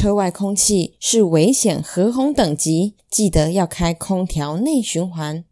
车外空气是危险核红等级，记得要开空调内循环。